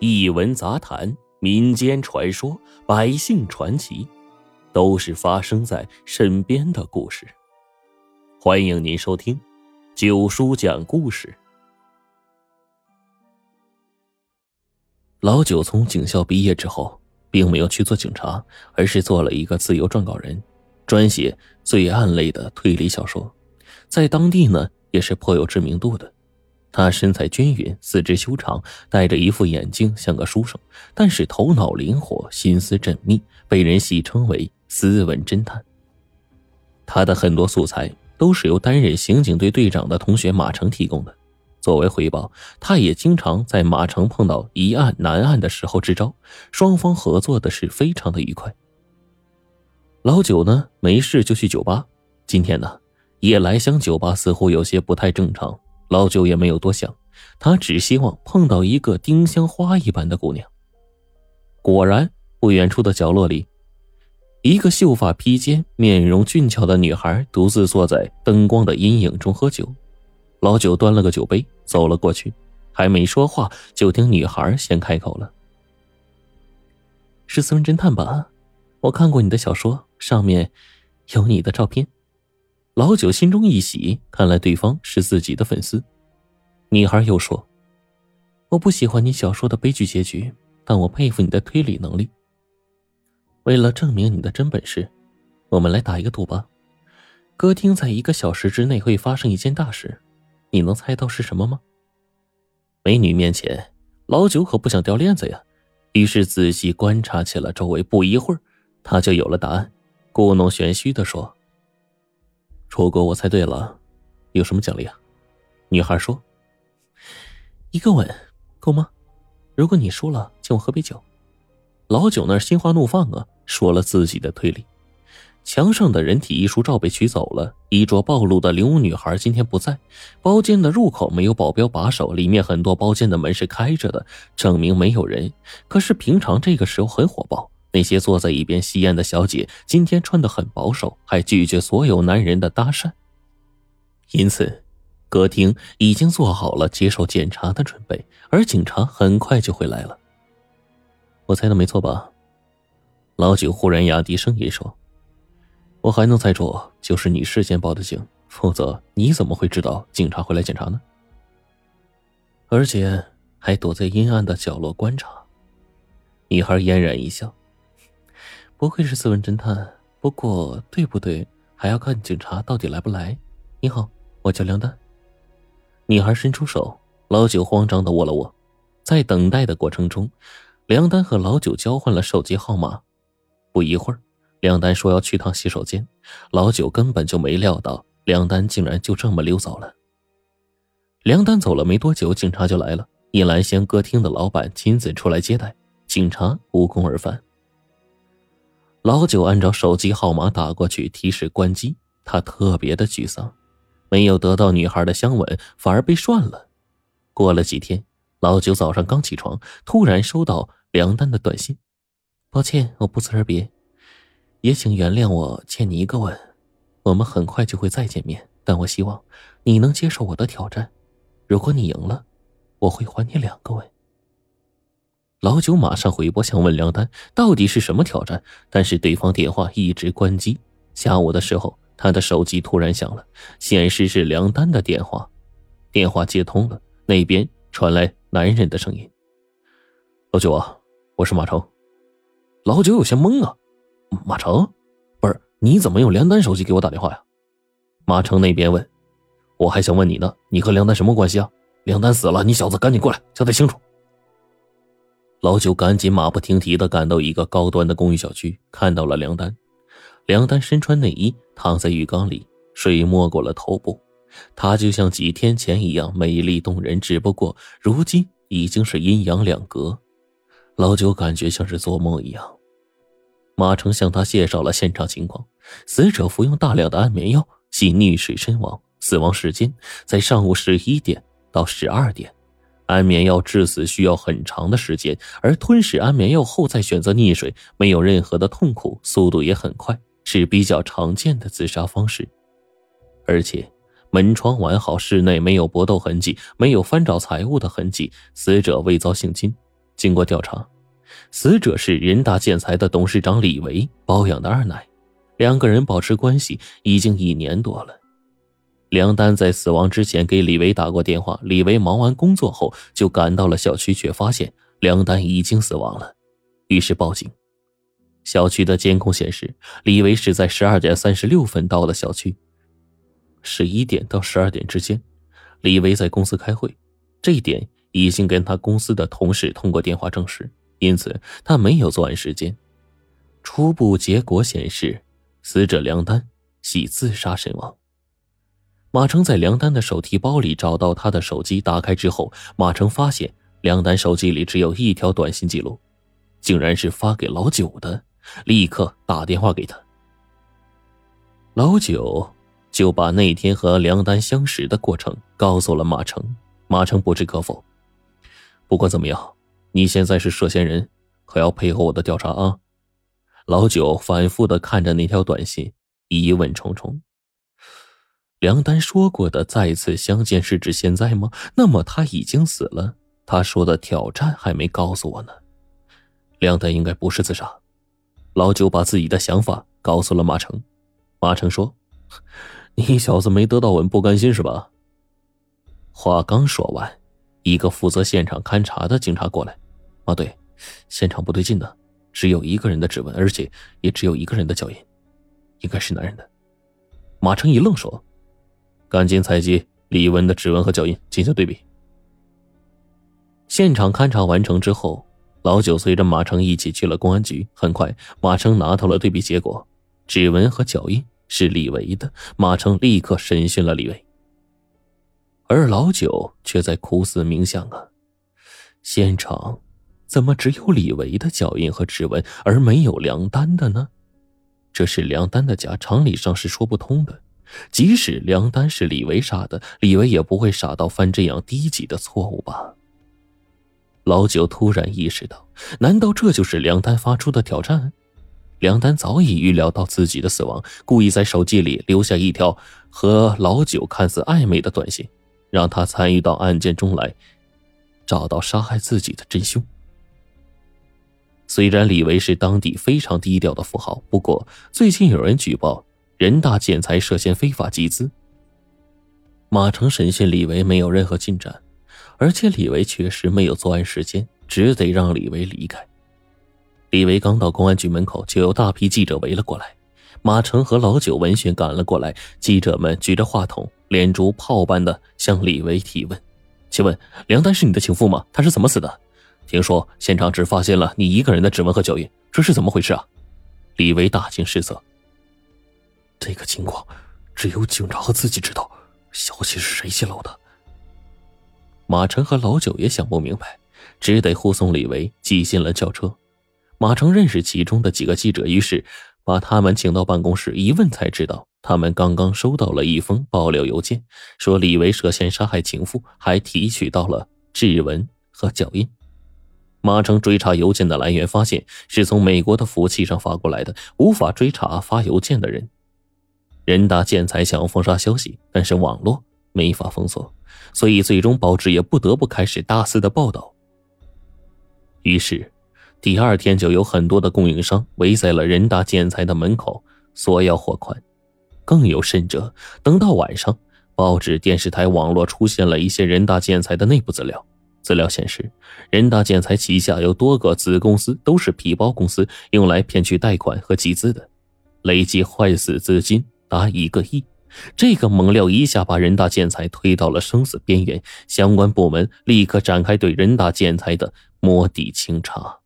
异闻杂谈、民间传说、百姓传奇，都是发生在身边的故事。欢迎您收听九叔讲故事。老九从警校毕业之后，并没有去做警察，而是做了一个自由撰稿人，专写罪案类的推理小说，在当地呢也是颇有知名度的。他身材均匀，四肢修长，戴着一副眼镜，像个书生，但是头脑灵活，心思缜密，被人戏称为“斯文侦探”。他的很多素材都是由担任刑警队队长的同学马成提供的。作为回报，他也经常在马城碰到疑案难案的时候支招，双方合作的是非常的愉快。老九呢，没事就去酒吧。今天呢，夜来香酒吧似乎有些不太正常。老九也没有多想，他只希望碰到一个丁香花一般的姑娘。果然，不远处的角落里，一个秀发披肩、面容俊俏的女孩独自坐在灯光的阴影中喝酒。老九端了个酒杯，走了过去，还没说话，就听女孩先开口了：“是私人侦探吧？我看过你的小说，上面有你的照片。”老九心中一喜，看来对方是自己的粉丝。女孩又说：“我不喜欢你小说的悲剧结局，但我佩服你的推理能力。为了证明你的真本事，我们来打一个赌吧。歌厅在一个小时之内会发生一件大事，你能猜到是什么吗？”美女面前，老九可不想掉链子呀，于是仔细观察起了周围。不一会儿，他就有了答案，故弄玄虚的说。如果我猜对了，有什么奖励啊？女孩说：“一个吻，够吗？如果你输了，请我喝杯酒。”老九那心花怒放啊，说了自己的推理。墙上的人体艺术照被取走了，衣着暴露的灵物女孩今天不在。包间的入口没有保镖把守，里面很多包间的门是开着的，证明没有人。可是平常这个时候很火爆。那些坐在一边吸烟的小姐，今天穿得很保守，还拒绝所有男人的搭讪。因此，歌厅已经做好了接受检查的准备，而警察很快就会来了。我猜的没错吧？老九忽然压低声音说：“我还能猜出，就是你事先报的警，否则你怎么会知道警察会来检查呢？而且还躲在阴暗的角落观察。”女孩嫣然一笑。不愧是斯文侦探，不过对不对还要看警察到底来不来。你好，我叫梁丹。女孩伸出手，老九慌张的握了握。在等待的过程中，梁丹和老九交换了手机号码。不一会儿，梁丹说要去趟洗手间，老九根本就没料到梁丹竟然就这么溜走了。梁丹走了没多久，警察就来了。夜兰香歌厅的老板亲自出来接待，警察无功而返。老九按照手机号码打过去，提示关机。他特别的沮丧，没有得到女孩的香吻，反而被涮了。过了几天，老九早上刚起床，突然收到梁丹的短信：“抱歉，我不辞而别，也请原谅我欠你一个吻。我们很快就会再见面，但我希望你能接受我的挑战。如果你赢了，我会还你两个吻。”老九马上回拨，想问梁丹到底是什么挑战，但是对方电话一直关机。下午的时候，他的手机突然响了，显示是梁丹的电话。电话接通了，那边传来男人的声音：“老九啊，我是马成。”老九有些懵啊，“马成，不是你怎么用梁丹手机给我打电话呀？”马成那边问：“我还想问你呢，你和梁丹什么关系啊？梁丹死了，你小子赶紧过来交代清楚。”老九赶紧马不停蹄的赶到一个高端的公寓小区，看到了梁丹。梁丹身穿内衣躺在浴缸里，水没过了头部。她就像几天前一样美丽动人，只不过如今已经是阴阳两隔。老九感觉像是做梦一样。马成向他介绍了现场情况：死者服用大量的安眠药，系溺水身亡，死亡时间在上午十一点到十二点。安眠药致死需要很长的时间，而吞噬安眠药后再选择溺水，没有任何的痛苦，速度也很快，是比较常见的自杀方式。而且门窗完好，室内没有搏斗痕迹，没有翻找财物的痕迹，死者未遭性侵。经过调查，死者是人大建材的董事长李维包养的二奶，两个人保持关系已经一年多了。梁丹在死亡之前给李维打过电话，李维忙完工作后就赶到了小区，却发现梁丹已经死亡了，于是报警。小区的监控显示，李维是在十二点三十六分到了小区。十一点到十二点之间，李维在公司开会，这一点已经跟他公司的同事通过电话证实，因此他没有作案时间。初步结果显示，死者梁丹系自杀身亡。马成在梁丹的手提包里找到他的手机，打开之后，马成发现梁丹手机里只有一条短信记录，竟然是发给老九的，立刻打电话给他。老九。就把那天和梁丹相识的过程告诉了马成，马成不置可否。不管怎么样，你现在是涉嫌人，可要配合我的调查啊！老九反复的看着那条短信，疑问重重。梁丹说过的再次相见是指现在吗？那么他已经死了。他说的挑战还没告诉我呢。梁丹应该不是自杀。老九把自己的想法告诉了马成，马成说。你小子没得到吻不甘心是吧？话刚说完，一个负责现场勘查的警察过来。啊，对，现场不对劲的，只有一个人的指纹，而且也只有一个人的脚印，应该是男人的。马成一愣，说：“赶紧采集李文的指纹和脚印进行对比。”现场勘查完成之后，老九随着马成一起去了公安局。很快，马成拿到了对比结果，指纹和脚印。是李维的，马成立刻审讯了李维，而老九却在苦思冥想啊，现场怎么只有李维的脚印和指纹，而没有梁丹的呢？这是梁丹的家，常理上是说不通的。即使梁丹是李维杀的，李维也不会傻到犯这样低级的错误吧？老九突然意识到，难道这就是梁丹发出的挑战？梁丹早已预料到自己的死亡，故意在手机里留下一条和老九看似暧昧的短信，让他参与到案件中来，找到杀害自己的真凶。虽然李维是当地非常低调的富豪，不过最近有人举报人大建材涉嫌非法集资。马成审讯李维没有任何进展，而且李维确实没有作案时间，只得让李维离开。李维刚到公安局门口，就有大批记者围了过来。马成和老九闻讯赶了过来，记者们举着话筒，连珠炮般的向李维提问：“请问梁丹是你的情妇吗？她是怎么死的？听说现场只发现了你一个人的指纹和脚印，这是怎么回事啊？”李维大惊失色：“这个情况只有警察和自己知道，消息是谁泄露的？”马成和老九也想不明白，只得护送李维挤进了轿车。马成认识其中的几个记者，于是把他们请到办公室，一问才知道，他们刚刚收到了一封爆料邮件，说李维涉嫌杀害情妇，还提取到了指纹和脚印。马成追查邮件的来源，发现是从美国的服务器上发过来的，无法追查发邮件的人。人大建材想要封杀消息，但是网络没法封锁，所以最终报纸也不得不开始大肆的报道。于是。第二天就有很多的供应商围在了人大建材的门口索要货款，更有甚者，等到晚上，报纸、电视台、网络出现了一些人大建材的内部资料。资料显示，人大建材旗下有多个子公司，都是皮包公司，用来骗取贷款和集资的，累计坏死资金达一个亿。这个猛料一下把人大建材推到了生死边缘，相关部门立刻展开对人大建材的摸底清查。